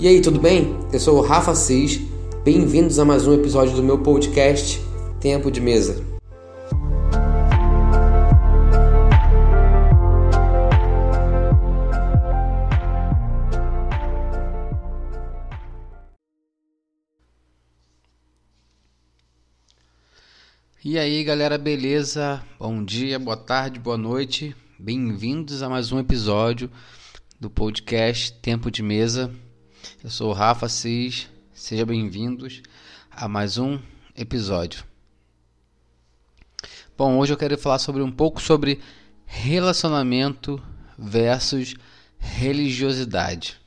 E aí, tudo bem? Eu sou o Rafa Cis. Bem-vindos a mais um episódio do meu podcast Tempo de Mesa. E aí, galera, beleza? Bom dia, boa tarde, boa noite. Bem-vindos a mais um episódio do podcast Tempo de Mesa. Eu sou o Rafa Cis, sejam bem-vindos a mais um episódio. Bom, hoje eu quero falar sobre um pouco sobre relacionamento versus religiosidade.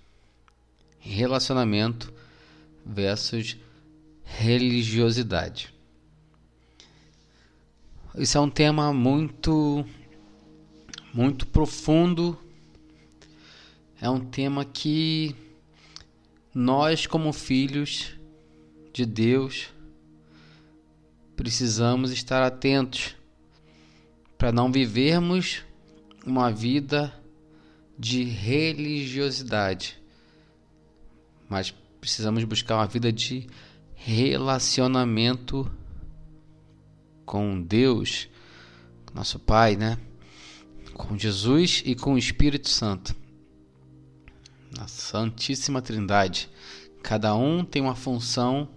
Relacionamento versus religiosidade. Isso é um tema muito muito profundo. É um tema que nós, como filhos de Deus, precisamos estar atentos para não vivermos uma vida de religiosidade, mas precisamos buscar uma vida de relacionamento com Deus, nosso Pai, né? Com Jesus e com o Espírito Santo a Santíssima Trindade. Cada um tem uma função,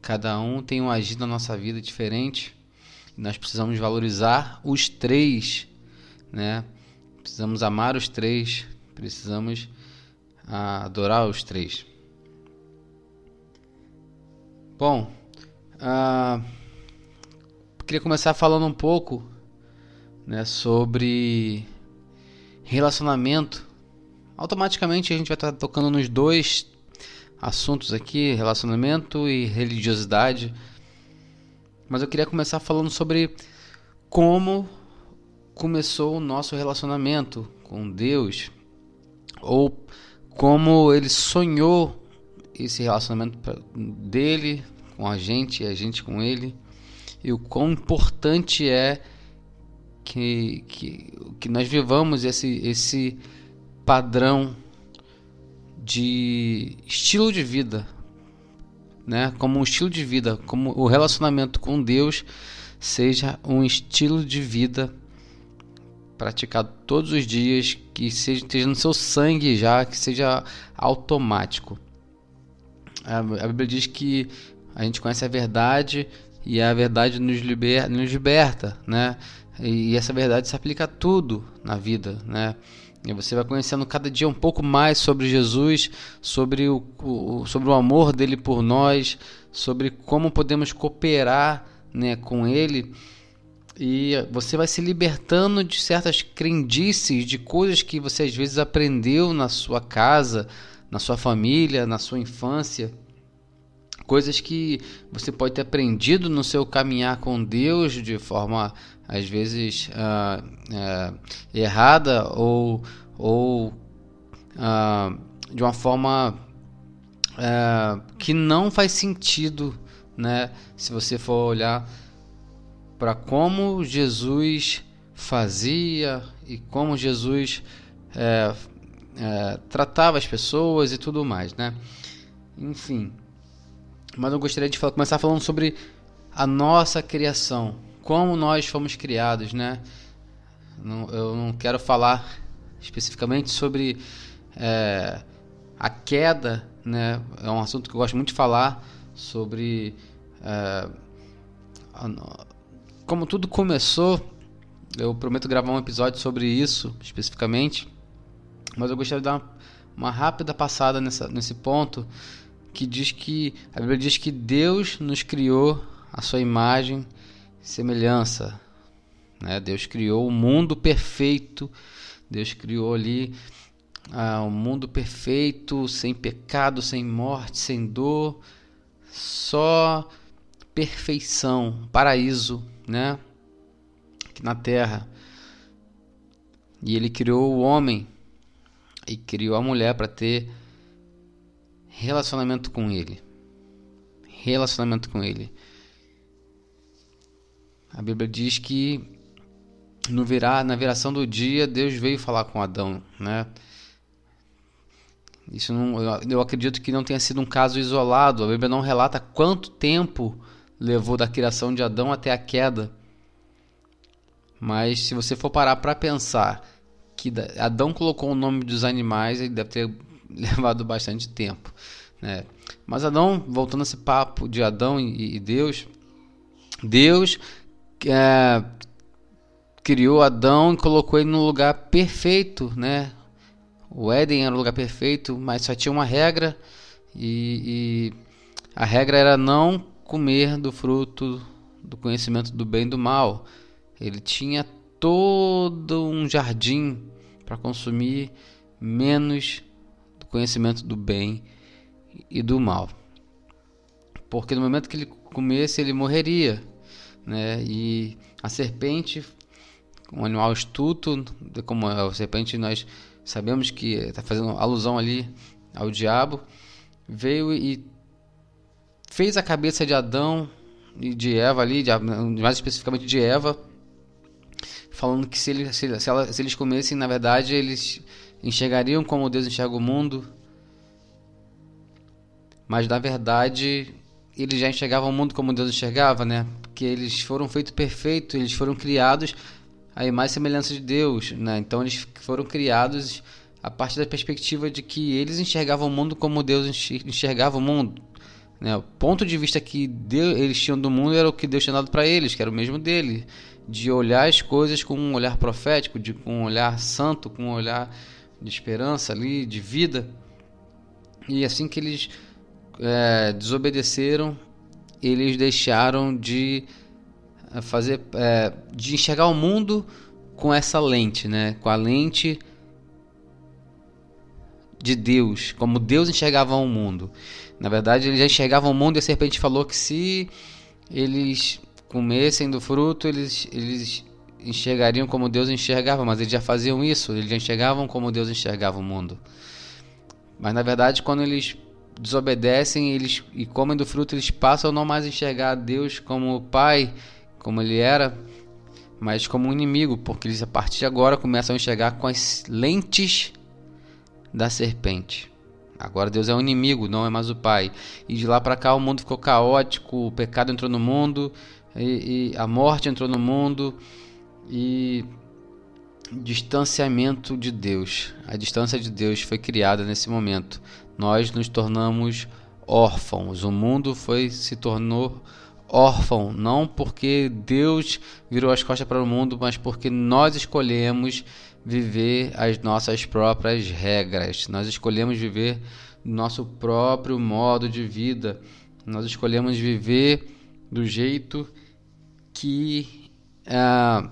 cada um tem um agir na nossa vida diferente. Nós precisamos valorizar os três, né? Precisamos amar os três, precisamos adorar os três. Bom, uh, queria começar falando um pouco né, sobre relacionamento automaticamente a gente vai estar tocando nos dois assuntos aqui, relacionamento e religiosidade. Mas eu queria começar falando sobre como começou o nosso relacionamento com Deus ou como ele sonhou esse relacionamento dele com a gente e a gente com ele e o quão importante é que, que, que nós vivamos esse, esse padrão de estilo de vida, né? Como um estilo de vida, como o relacionamento com Deus seja um estilo de vida praticado todos os dias, que seja esteja no seu sangue já, que seja automático. A, Bíblia diz que a gente conhece a verdade e a verdade nos, liber, nos liberta, né? E, e essa verdade se aplica a tudo na vida, né? E você vai conhecendo cada dia um pouco mais sobre Jesus, sobre o, o, sobre o amor dele por nós, sobre como podemos cooperar né, com ele. E você vai se libertando de certas crendices, de coisas que você às vezes aprendeu na sua casa, na sua família, na sua infância. Coisas que você pode ter aprendido no seu caminhar com Deus de forma às vezes uh, uh, errada ou, ou uh, de uma forma que não faz sentido, né? Se você for olhar para como Jesus fazia e como Jesus é, é, tratava as pessoas e tudo mais, né? Enfim, mas eu gostaria de falar, começar falando sobre a nossa criação, como nós fomos criados, né? Não, eu não quero falar especificamente sobre é, a queda, né? É um assunto que eu gosto muito de falar sobre é, como tudo começou. Eu prometo gravar um episódio sobre isso especificamente, mas eu gostaria de dar uma, uma rápida passada nessa, nesse ponto que diz que a Bíblia diz que Deus nos criou a sua imagem semelhança. Né? Deus criou o mundo perfeito, Deus criou ali ah, um mundo perfeito, sem pecado, sem morte, sem dor, só perfeição, paraíso, né? Aqui na terra. E ele criou o homem e criou a mulher para ter relacionamento com ele. Relacionamento com ele. A Bíblia diz que no virar, na viração do dia, Deus veio falar com Adão, né? Isso não, eu acredito que não tenha sido um caso isolado. A Bíblia não relata quanto tempo levou da criação de Adão até a queda. Mas se você for parar para pensar que Adão colocou o nome dos animais, ele deve ter levado bastante tempo. Né? Mas Adão, voltando a esse papo de Adão e, Deus, Deus é, criou Adão e colocou ele no lugar perfeito, né? O Éden era o lugar perfeito, mas só tinha uma regra e, e a regra era não comer do fruto do conhecimento do bem e do mal. Ele tinha todo um jardim para consumir, menos do conhecimento do bem e do mal. Porque no momento que ele comesse, ele morreria. Né? E a serpente, um animal astuto, como a serpente nós sabemos que está fazendo alusão ali ao diabo, veio e fez a cabeça de Adão e de Eva ali, de, mais especificamente de Eva, falando que se, ele, se, se, ela, se eles comessem, na verdade, eles enxergariam como Deus enxerga o mundo, mas na verdade eles já enxergavam o mundo como Deus enxergava, né? Porque eles foram feitos perfeitos, eles foram criados a e semelhança de Deus, né? Então eles foram criados a partir da perspectiva de que eles enxergavam o mundo como Deus enxergava o mundo. Né? O ponto de vista que Deus, eles tinham do mundo era o que Deus tinha dado para eles, que era o mesmo dele, de olhar as coisas com um olhar profético, de, com um olhar santo, com um olhar de esperança ali, de vida. E assim que eles é, desobedeceram, eles deixaram de é, fazer é, de enxergar o mundo com essa lente, né? Com a lente de Deus, como Deus enxergava o mundo. Na verdade, eles já enxergavam o mundo e a serpente falou que se eles comessem do fruto, eles, eles enxergariam como Deus enxergava, mas eles já faziam isso, eles já enxergavam como Deus enxergava o mundo. Mas na verdade, quando eles desobedecem eles, e comem do fruto, eles passam a não mais enxergar Deus como Pai como ele era, mas como um inimigo, porque eles a partir de agora começam a enxergar com as lentes da serpente. Agora Deus é o inimigo, não é mais o Pai. E de lá para cá o mundo ficou caótico, o pecado entrou no mundo, e, e a morte entrou no mundo, e distanciamento de Deus. A distância de Deus foi criada nesse momento. Nós nos tornamos órfãos. O mundo foi se tornou órfão, não porque Deus virou as costas para o mundo, mas porque nós escolhemos viver as nossas próprias regras. Nós escolhemos viver nosso próprio modo de vida. Nós escolhemos viver do jeito que uh,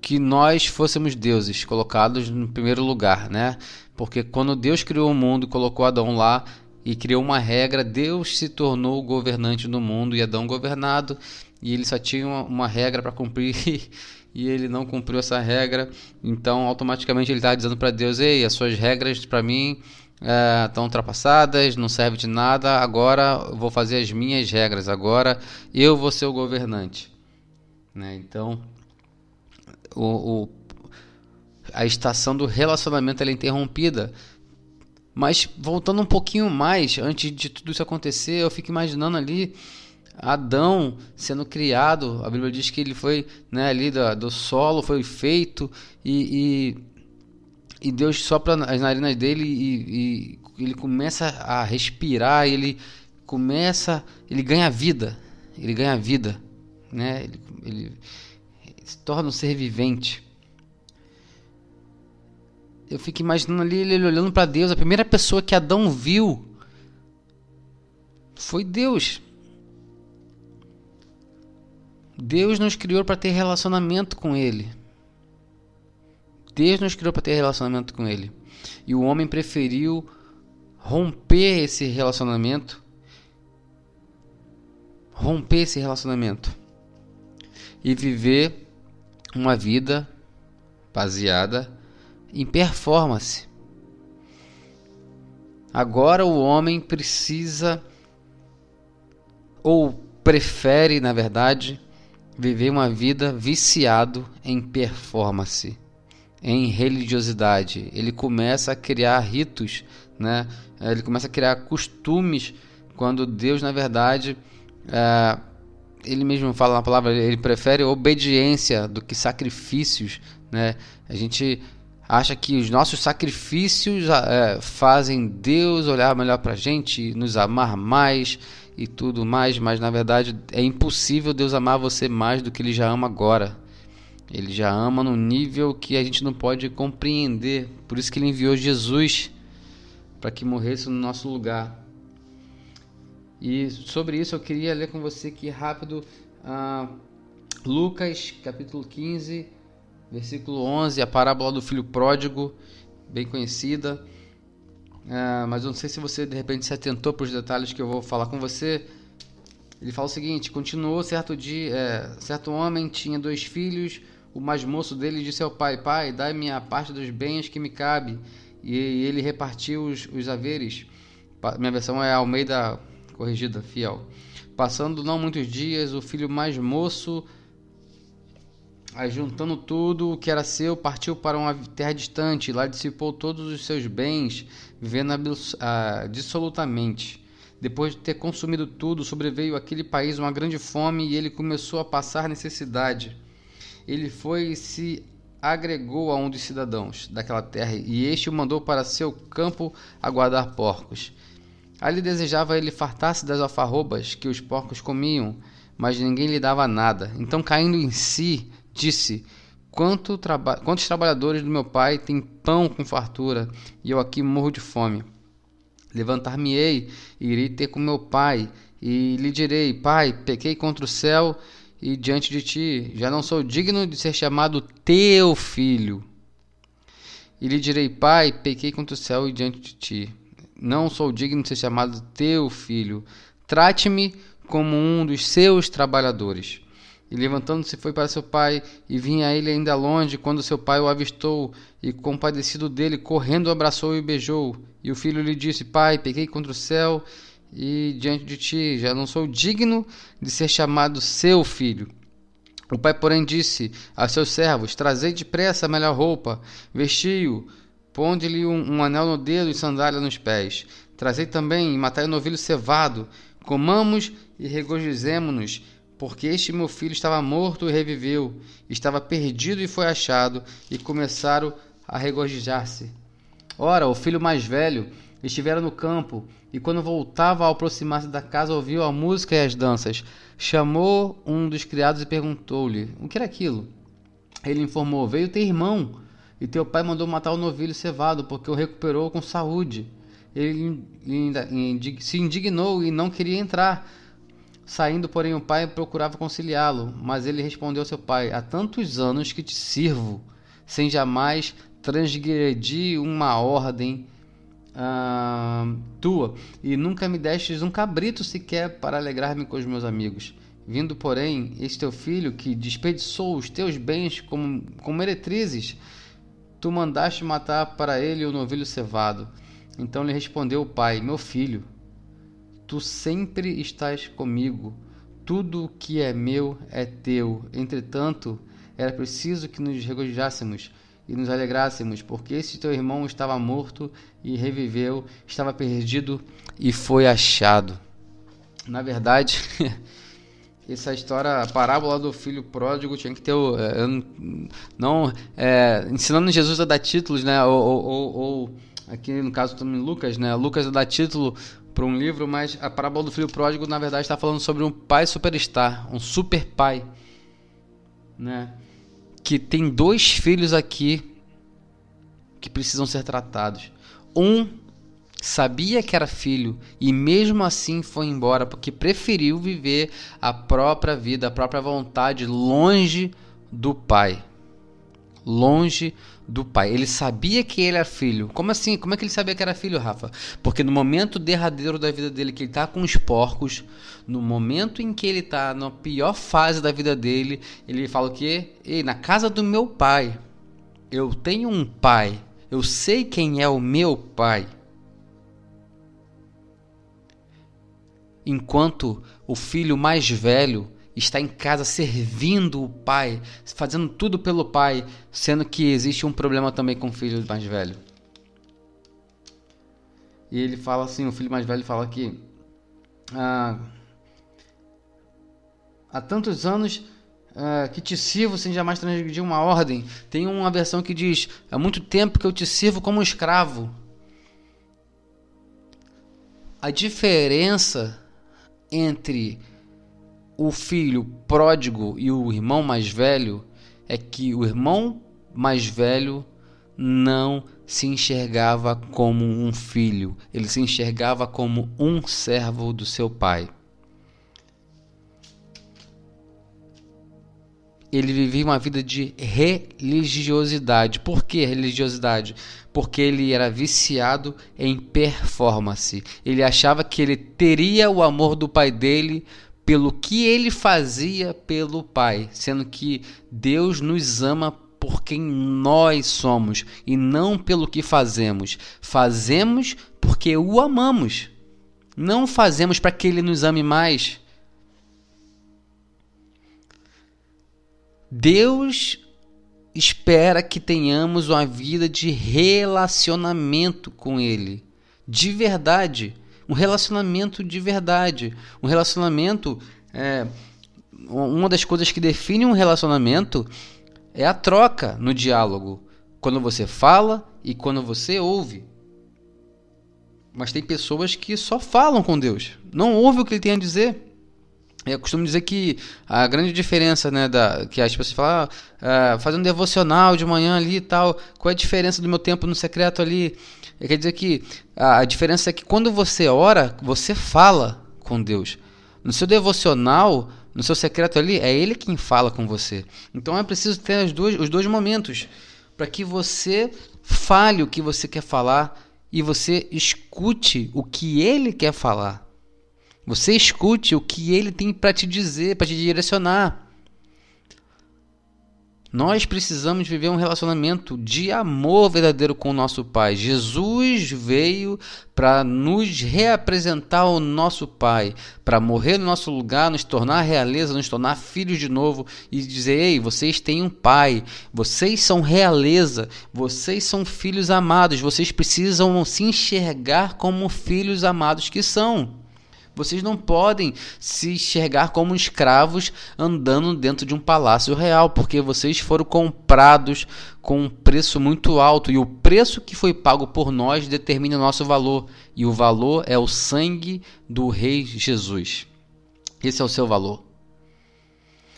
que nós fôssemos deuses, colocados no primeiro lugar, né? Porque quando Deus criou o mundo e colocou Adão lá, e criou uma regra. Deus se tornou o governante do mundo e Adão governado, e ele só tinha uma, uma regra para cumprir e ele não cumpriu essa regra. Então, automaticamente ele estava dizendo para Deus: Ei, as suas regras para mim estão é, ultrapassadas, não serve de nada. Agora vou fazer as minhas regras. Agora eu vou ser o governante. Né? Então, o, o, a estação do relacionamento é interrompida mas voltando um pouquinho mais, antes de tudo isso acontecer, eu fico imaginando ali Adão sendo criado. A Bíblia diz que ele foi né, ali do, do solo, foi feito e, e, e Deus sopra as narinas dele e, e ele começa a respirar, ele começa, ele ganha vida, ele ganha vida, né? Ele, ele se torna um ser vivente eu fico imaginando ali ele olhando para Deus. A primeira pessoa que Adão viu foi Deus. Deus nos criou para ter relacionamento com Ele. Deus nos criou para ter relacionamento com Ele. E o homem preferiu romper esse relacionamento. Romper esse relacionamento. E viver uma vida baseada em performance. Agora o homem precisa ou prefere, na verdade, viver uma vida viciado em performance. em religiosidade. Ele começa a criar ritos, né? Ele começa a criar costumes quando Deus, na verdade, é, ele mesmo fala na palavra, ele prefere obediência do que sacrifícios, né? A gente acha que os nossos sacrifícios é, fazem Deus olhar melhor para a gente, nos amar mais e tudo mais, mas na verdade é impossível Deus amar você mais do que Ele já ama agora. Ele já ama no nível que a gente não pode compreender. Por isso que Ele enviou Jesus para que morresse no nosso lugar. E sobre isso eu queria ler com você aqui rápido uh, Lucas capítulo 15, versículo 11, a parábola do filho pródigo, bem conhecida. Uh, mas eu não sei se você de repente se atentou para os detalhes que eu vou falar com você. Ele fala o seguinte: continuou certo dia, é, certo homem tinha dois filhos. O mais moço dele disse ao pai: Pai, dai-me a parte dos bens que me cabe. E ele repartiu os, os haveres. Minha versão é Almeida corrigida, fiel. Passando não muitos dias, o filho mais moço, juntando tudo o que era seu, partiu para uma terra distante, lá dissipou todos os seus bens, vivendo dissolutamente. Depois de ter consumido tudo, sobreveio àquele país uma grande fome e ele começou a passar necessidade. Ele foi e se agregou a um dos cidadãos daquela terra e este o mandou para seu campo a guardar porcos. Ali desejava ele fartar-se das alfarrobas que os porcos comiam, mas ninguém lhe dava nada. Então, caindo em si, disse: Quanto traba Quantos trabalhadores do meu pai têm pão com fartura, e eu aqui morro de fome? Levantar-me-ei e irei ter com meu pai, e lhe direi: Pai, pequei contra o céu e diante de ti, já não sou digno de ser chamado teu filho. E lhe direi: Pai, pequei contra o céu e diante de ti não sou digno de ser chamado teu filho. Trate-me como um dos seus trabalhadores. E levantando-se foi para seu pai, e vinha ele ainda longe, quando seu pai o avistou, e compadecido dele, correndo o abraçou e o beijou. E o filho lhe disse: Pai, pequei contra o céu e diante de ti, já não sou digno de ser chamado seu filho. O pai, porém, disse a seus servos: Trazei depressa a melhor roupa, vestiu o Ponde-lhe um, um, anel no dedo e sandália nos pés. Trazei também e matai o novilho cevado. Comamos e regozijemo-nos, porque este meu filho estava morto e reviveu, estava perdido e foi achado, e começaram a regozijar-se. Ora, o filho mais velho estivera no campo, e quando voltava a aproximar-se da casa, ouviu a música e as danças. Chamou um dos criados e perguntou-lhe: O que era aquilo? Ele informou: Veio teu irmão e teu pai mandou matar o novilho cevado, porque o recuperou com saúde. Ele se indignou e não queria entrar. Saindo, porém, o pai procurava conciliá-lo, mas ele respondeu ao seu pai: Há tantos anos que te sirvo, sem jamais transgredir uma ordem uh, tua, e nunca me destes um cabrito sequer para alegrar-me com os meus amigos. Vindo, porém, este teu filho, que desperdiçou os teus bens como, como meretrizes, Tu mandaste matar para ele o novilho cevado. Então lhe respondeu o pai: Meu filho, tu sempre estás comigo. Tudo o que é meu é teu. Entretanto, era preciso que nos regozijássemos e nos alegrássemos, porque esse teu irmão estava morto e reviveu, estava perdido e foi achado. Na verdade, essa história, a parábola do filho pródigo tinha que ter é, não é, ensinando Jesus a dar títulos, né? Ou, ou, ou, aqui no caso também Lucas, né? Lucas dar título para um livro, mas a parábola do filho pródigo na verdade está falando sobre um pai superstar, um super pai, né? Que tem dois filhos aqui que precisam ser tratados. Um sabia que era filho e mesmo assim foi embora porque preferiu viver a própria vida, a própria vontade longe do pai. Longe do pai. Ele sabia que ele era filho. Como assim? Como é que ele sabia que era filho, Rafa? Porque no momento derradeiro da vida dele, que ele está com os porcos, no momento em que ele está na pior fase da vida dele, ele fala o quê? Ei, na casa do meu pai, eu tenho um pai. Eu sei quem é o meu pai. enquanto o filho mais velho está em casa servindo o pai, fazendo tudo pelo pai, sendo que existe um problema também com o filho mais velho. E ele fala assim, o filho mais velho fala que ah, há tantos anos ah, que te sirvo sem jamais transgredir uma ordem. Tem uma versão que diz: há muito tempo que eu te sirvo como escravo. A diferença entre o filho pródigo e o irmão mais velho é que o irmão mais velho não se enxergava como um filho, ele se enxergava como um servo do seu pai. Ele vivia uma vida de religiosidade. Por que religiosidade? Porque ele era viciado em performance. Ele achava que ele teria o amor do pai dele pelo que ele fazia pelo pai, sendo que Deus nos ama por quem nós somos e não pelo que fazemos. Fazemos porque o amamos. Não fazemos para que ele nos ame mais. Deus espera que tenhamos uma vida de relacionamento com ele, de verdade, um relacionamento de verdade, um relacionamento é, uma das coisas que define um relacionamento é a troca no diálogo. Quando você fala e quando você ouve. Mas tem pessoas que só falam com Deus, não ouvem o que ele tem a dizer. Eu costumo dizer que a grande diferença, né, da, que as pessoas falam, ah, ah, fazendo devocional de manhã ali e tal, qual é a diferença do meu tempo no secreto ali? Quer dizer que a, diferença é que quando você ora, você fala com Deus. No seu devocional, no seu secreto ali, é Ele quem fala com você. Então é preciso ter dois, os dois momentos para que você fale o que você quer falar e você escute o que Ele quer falar. Você escute o que Ele tem para te dizer, para te direcionar. Nós precisamos viver um relacionamento de amor verdadeiro com o nosso Pai. Jesus veio para nos reapresentar ao nosso Pai, para morrer no nosso lugar, nos tornar realeza, nos tornar filhos de novo e dizer: Ei, vocês têm um Pai, vocês são realeza, vocês são filhos amados, vocês precisam se enxergar como filhos amados que são. Vocês não podem se enxergar como escravos andando dentro de um palácio real, porque vocês foram comprados com um preço muito alto e o preço que foi pago por nós determina o nosso valor, e o valor é o sangue do Rei Jesus. Esse é o seu valor.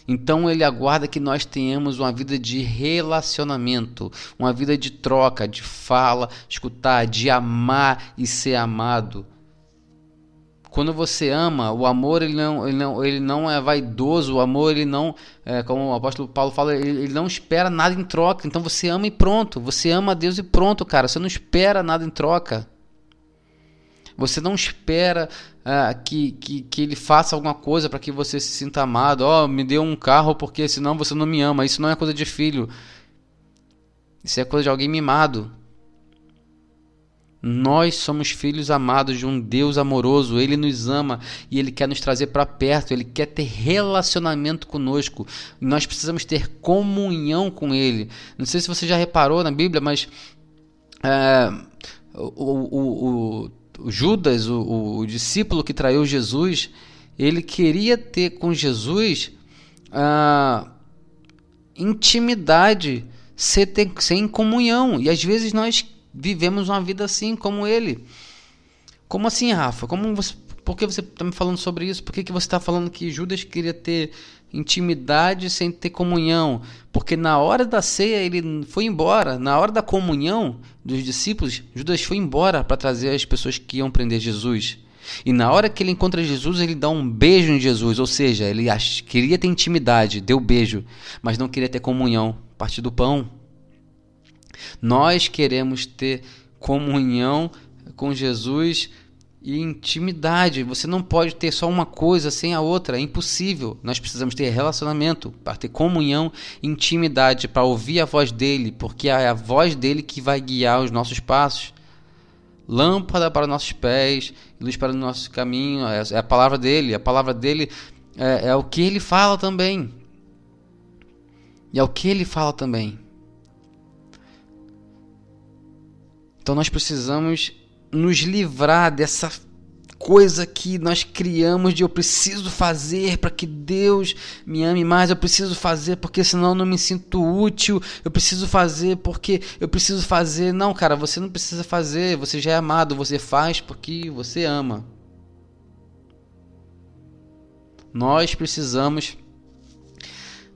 Então ele aguarda que nós tenhamos uma vida de relacionamento, uma vida de troca, de fala, escutar, de amar e ser amado. Quando você ama, o amor ele não, ele não, ele não é vaidoso, o amor ele não, é, como o apóstolo Paulo fala, ele, ele, não espera nada em troca. Então você ama e pronto. Você ama a Deus e pronto, cara. Você não espera nada em troca. Você não espera é, que, que, que ele faça alguma coisa para que você se sinta amado. Ó, oh, me dê um carro porque senão você não me ama. Isso não é coisa de filho. Isso é coisa de alguém mimado. Nós somos filhos amados de um Deus amoroso, ele nos ama e ele quer nos trazer para perto, ele quer ter relacionamento conosco. Nós precisamos ter comunhão com ele. Não sei se você já reparou na Bíblia, mas é, o, o, o, o, Judas, o, discípulo que traiu Jesus, ele queria ter com Jesus ah, intimidade, ser, ter, ser em comunhão. E às vezes nós vivemos uma vida assim como ele. Como assim, Rafa? Como você, por que você está me falando sobre isso? Por que, que você está falando que Judas queria ter intimidade sem ter comunhão? Porque na hora da ceia ele foi embora. Na hora da comunhão dos discípulos, Judas foi embora para trazer as pessoas que iam prender Jesus. E na hora que ele encontra Jesus, ele dá um beijo em Jesus, ou seja, ele queria ter intimidade, deu beijo, mas não queria ter comunhão, parte do pão. Nós queremos ter comunhão com Jesus e intimidade. Você não pode ter só uma coisa sem a outra, é impossível. Nós precisamos ter relacionamento, para ter comunhão, intimidade, para ouvir a voz dele, porque é a voz dele que vai guiar os nossos passos. Lâmpada para nossos pés, luz para o nosso caminho, é a palavra dele. A palavra dele é, é o que ele fala também. E é o que ele fala também. Então nós precisamos nos livrar dessa coisa que nós criamos de eu preciso fazer para que Deus me ame mais, eu preciso fazer porque senão eu não me sinto útil, eu preciso fazer porque eu preciso fazer. Não, cara, você não precisa fazer, você já é amado, você faz porque você ama. Nós precisamos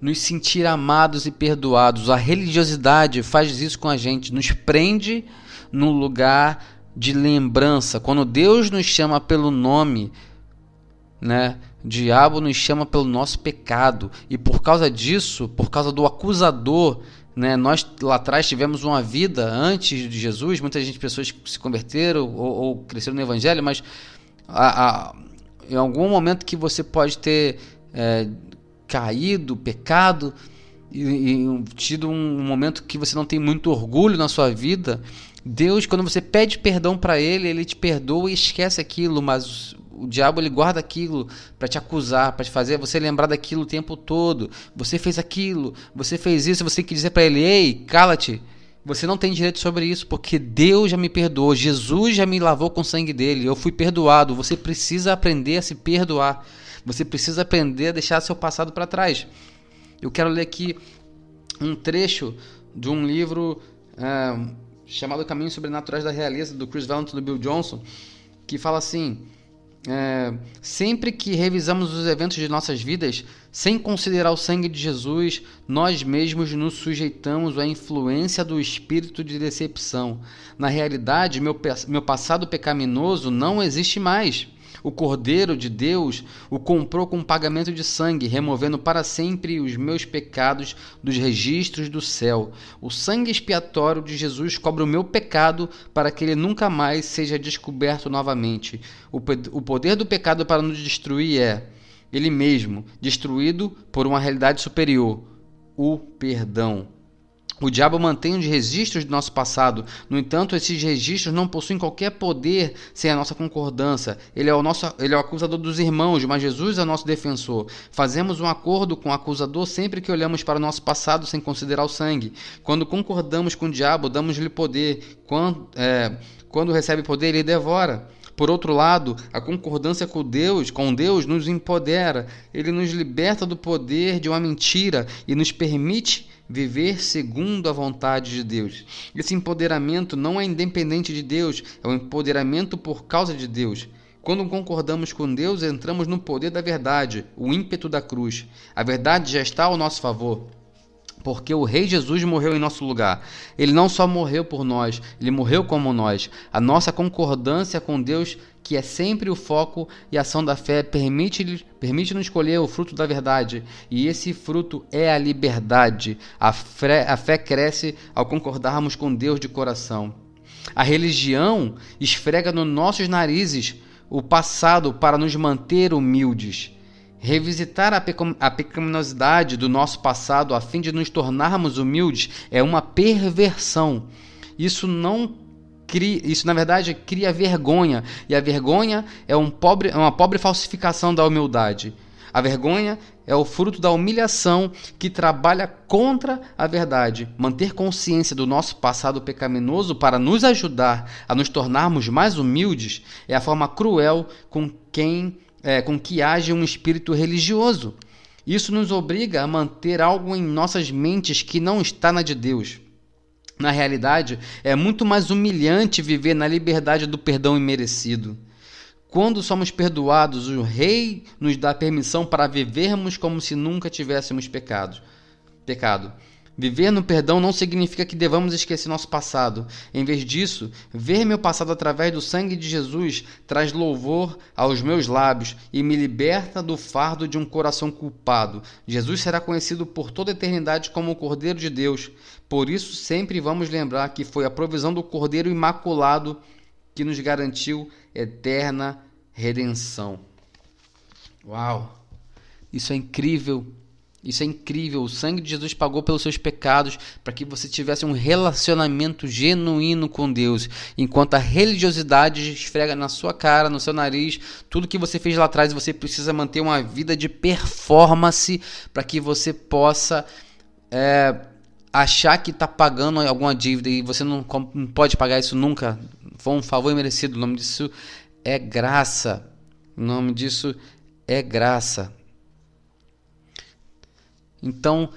nos sentir amados e perdoados. A religiosidade faz isso com a gente, nos prende num lugar de lembrança. Quando Deus nos chama pelo nome, né? O diabo nos chama pelo nosso pecado. E por causa disso, por causa do acusador, né? Nós lá atrás tivemos uma vida antes de Jesus, muitas gente, pessoas se converteram ou, ou cresceram no evangelho, mas a, a, em algum momento que você pode ter é, caído, pecado, e, e tido um momento que você não tem muito orgulho na sua vida, Deus, quando você pede perdão para ele, ele te perdoa e esquece aquilo, mas o diabo ele guarda aquilo para te acusar, para te fazer você lembrar daquilo o tempo todo. Você fez aquilo, você fez isso, você tem que dizer para ele: "Ei, cala-te". Você não tem direito sobre isso, porque Deus já me perdoou, Jesus já me lavou com o sangue dele, eu fui perdoado. Você precisa aprender a se perdoar. Você precisa aprender a deixar seu passado para trás. Eu quero ler aqui um trecho de um livro é, chamado Caminhos Sobrenaturais da Realeza, do Chris Valentin e do Bill Johnson, que fala assim: é, sempre que revisamos os eventos de nossas vidas, sem considerar o sangue de Jesus, nós mesmos nos sujeitamos à influência do espírito de decepção. Na realidade, meu, meu passado pecaminoso não existe mais. O Cordeiro de Deus o comprou com pagamento de sangue, removendo para sempre os meus pecados dos registros do céu. O sangue expiatório de Jesus cobre o meu pecado para que ele nunca mais seja descoberto novamente. O, poder do pecado para nos destruir é ele mesmo, destruído por uma realidade superior, o perdão. O diabo mantém os registros do nosso passado. No entanto, esses registros não possuem qualquer poder sem a nossa concordância. Ele é o nosso, ele é o acusador dos irmãos, mas Jesus é o nosso defensor. Fazemos um acordo com o acusador sempre que olhamos para o nosso passado sem considerar o sangue. Quando concordamos com o diabo, damos-lhe poder. Quando, é, quando recebe poder, ele devora. Por outro lado, a concordância com Deus, com Deus nos empodera. Ele nos liberta do poder de uma mentira e nos permite viver segundo a vontade de Deus. Esse empoderamento não é independente de Deus, é um empoderamento por causa de Deus. Quando concordamos com Deus, entramos no poder da verdade, o ímpeto da cruz. A verdade já está ao nosso favor. Porque o Rei Jesus morreu em nosso lugar. Ele não só morreu por nós, ele morreu como nós. A nossa concordância com Deus que é sempre o foco e ação da fé, permite-nos permite escolher o fruto da verdade. E esse fruto é a liberdade. A fé, a fé cresce ao concordarmos com Deus de coração. A religião esfrega nos nossos narizes o passado para nos manter humildes. Revisitar a pecaminosidade do nosso passado a fim de nos tornarmos humildes é uma perversão. Isso não cria, isso na verdade cria vergonha, e a vergonha é, um pobre, é uma pobre falsificação da humildade. A vergonha é o fruto da humilhação que trabalha contra a verdade. Manter consciência do nosso passado pecaminoso para nos ajudar a nos tornarmos mais humildes é a forma cruel com, quem, é, com que age um espírito religioso. Isso nos obriga a manter algo em nossas mentes que não está na de Deus. Na realidade, é muito mais humilhante viver na liberdade do perdão imerecido. Quando somos perdoados, o Rei nos dá permissão para vivermos como se nunca tivéssemos pecado. Pecado. Viver no perdão não significa que devamos esquecer nosso passado. Em vez disso, ver meu passado através do sangue de Jesus traz louvor aos meus lábios e me liberta do fardo de um coração culpado. Jesus será conhecido por toda a eternidade como o Cordeiro de Deus. Por isso, sempre vamos lembrar que foi a provisão do Cordeiro Imaculado que nos garantiu eterna redenção. Uau! Isso é incrível Isso é incrível. O sangue de Jesus pagou pelos seus pecados para que você tivesse um relacionamento genuíno com Deus. Enquanto a religiosidade esfrega na sua cara, no seu nariz, tudo que você fez lá atrás, você precisa manter uma vida de performance para que você possa é, achar que está pagando alguma dívida e você não, não pode pagar isso nunca. Foi um favor imerecido. O nome disso é graça. O nome disso é graça. Então,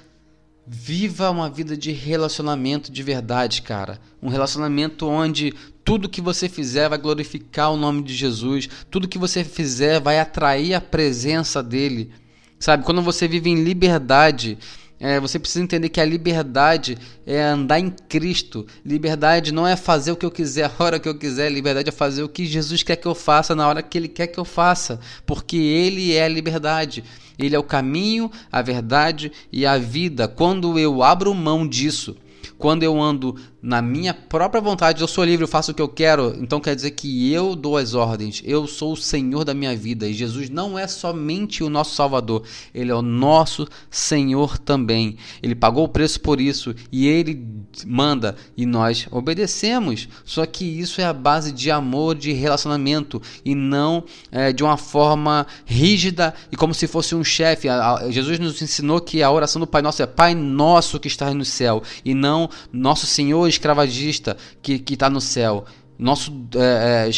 viva uma vida de relacionamento de verdade, cara. Um relacionamento onde tudo que você fizer vai glorificar o nome de Jesus, tudo que você fizer vai atrair a presença dele. Sabe, quando você vive em liberdade, é, você precisa entender que a liberdade é andar em Cristo. Liberdade não é fazer o que eu quiser a hora que eu quiser. Liberdade é fazer o que Jesus quer que eu faça na hora que Ele quer que eu faça. Porque Ele é a liberdade. Ele é o caminho, a verdade e a vida. Quando eu abro mão disso, quando eu ando na minha própria vontade, eu sou livre, eu faço o que eu quero, então quer dizer que eu dou as ordens, eu sou o Senhor da minha vida. E Jesus não é somente o nosso Salvador, ele é o nosso Senhor também. Ele pagou o preço por isso e ele manda e nós obedecemos. Só que isso é a base de amor, de relacionamento e não é, de uma forma rígida e como se fosse um chefe. Jesus nos ensinou que a oração do Pai Nosso é Pai Nosso que está no céu e não Nosso Senhor escravagista que está no céu. Nosso é, é,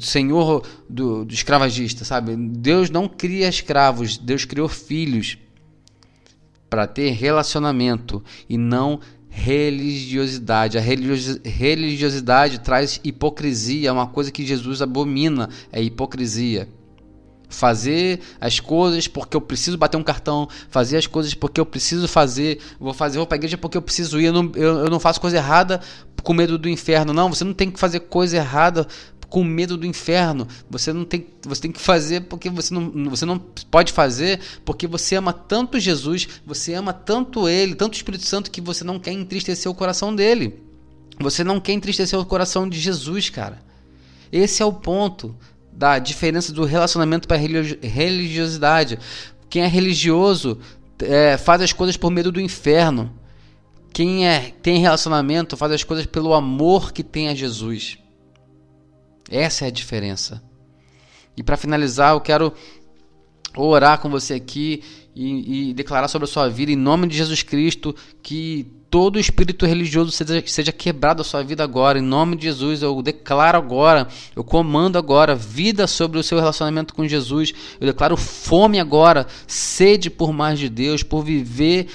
Senhor do, do escravagista, sabe? Deus não cria escravos, Deus criou filhos para ter relacionamento e não religiosidade. A religiosidade traz hipocrisia, é uma coisa que Jesus abomina, é hipocrisia. Fazer as coisas porque eu preciso bater um cartão, fazer as coisas porque eu preciso fazer, vou fazer, vou para a igreja porque eu preciso ir, eu não, eu, eu não faço coisa errada com medo do inferno. Não, você não tem que fazer coisa errada com medo do inferno. Você não tem, você tem que fazer porque você não, você não pode fazer porque você ama tanto Jesus, você ama tanto Ele, tanto o Espírito Santo que você não quer entristecer o coração dele. Você não quer entristecer o coração de Jesus, cara. Esse é o ponto da diferença do relacionamento para religiosidade. Quem é religioso é, faz as coisas por medo do inferno. Quem é, tem relacionamento faz as coisas pelo amor que tem a Jesus. Essa é a diferença. E para finalizar, eu quero orar com você aqui e, e, declarar sobre a sua vida, em nome de Jesus Cristo, que todo espírito religioso seja, seja quebrado da sua vida agora. Em nome de Jesus, eu declaro agora, eu comando agora vida sobre o seu relacionamento com Jesus. Eu declaro fome agora, sede por mais de Deus, por viver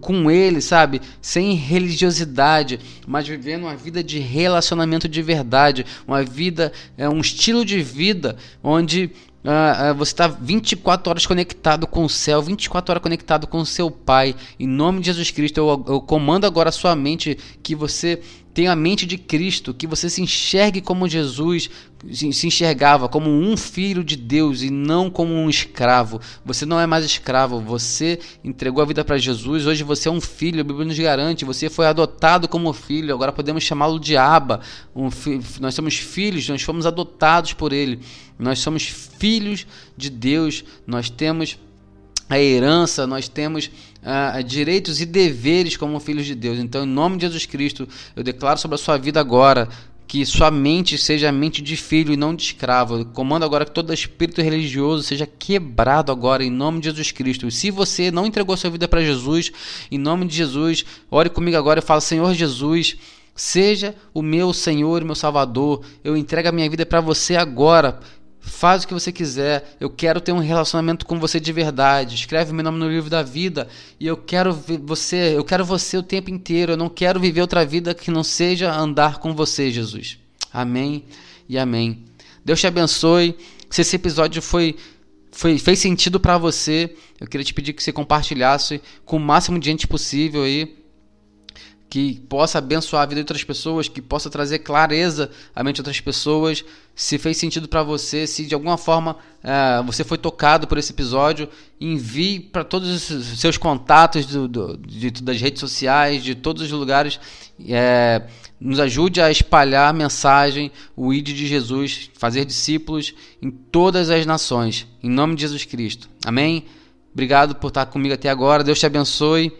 com ele, sabe? Sem religiosidade, mas vivendo uma vida de relacionamento de verdade, uma vida, é um estilo de vida onde Uh, uh, você está 24 horas conectado com o céu, 24 horas conectado com o seu Pai. Em nome de Jesus Cristo, eu, eu comando agora a sua mente que você tenha a mente de Cristo, que você se enxergue como Jesus se enxergava, como um filho de Deus e não como um escravo. Você não é mais escravo, você entregou a vida para Jesus, hoje você é um filho, a Bíblia nos garante, você foi adotado como filho, agora podemos chamá-lo de Aba. Um nós somos filhos, nós fomos adotados por Ele, nós somos filhos de Deus, nós temos a herança, nós temos uh, direitos e deveres como filhos de Deus. Então, em nome de Jesus Cristo, eu declaro sobre a sua vida agora que sua mente seja mente de filho e não de escravo. Eu comando agora que todo espírito religioso seja quebrado agora em nome de Jesus Cristo. E se você não entregou sua vida para Jesus, em nome de Jesus, ore comigo agora e fala: Senhor Jesus, seja o meu Senhor e meu Salvador. Eu entrego a minha vida para você agora. Faz o que você quiser. Eu quero ter um relacionamento com você de verdade. Escreve meu nome no livro da vida e eu quero você, eu quero você o tempo inteiro. Eu não quero viver outra vida que não seja andar com você, Jesus. Amém e amém. Deus te abençoe. Se esse episódio foi foi, fez sentido para você, eu queria te pedir que você compartilhasse com o máximo de gente possível aí que possa abençoar a vida de outras pessoas, que possa trazer clareza à mente de outras pessoas. Se fez sentido para você, se de alguma forma é, você foi tocado por esse episódio, envie para todos os seus contatos do, do, de, das redes sociais, de todos os lugares. É, nos ajude a espalhar a mensagem, o ID de Jesus, fazer discípulos em todas as nações. Em nome de Jesus Cristo. Amém? Obrigado por estar comigo até agora. Deus te abençoe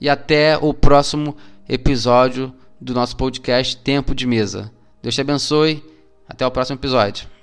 e até o próximo episódio do nosso podcast Tempo de Mesa. Deus te abençoe. Até o próximo episódio.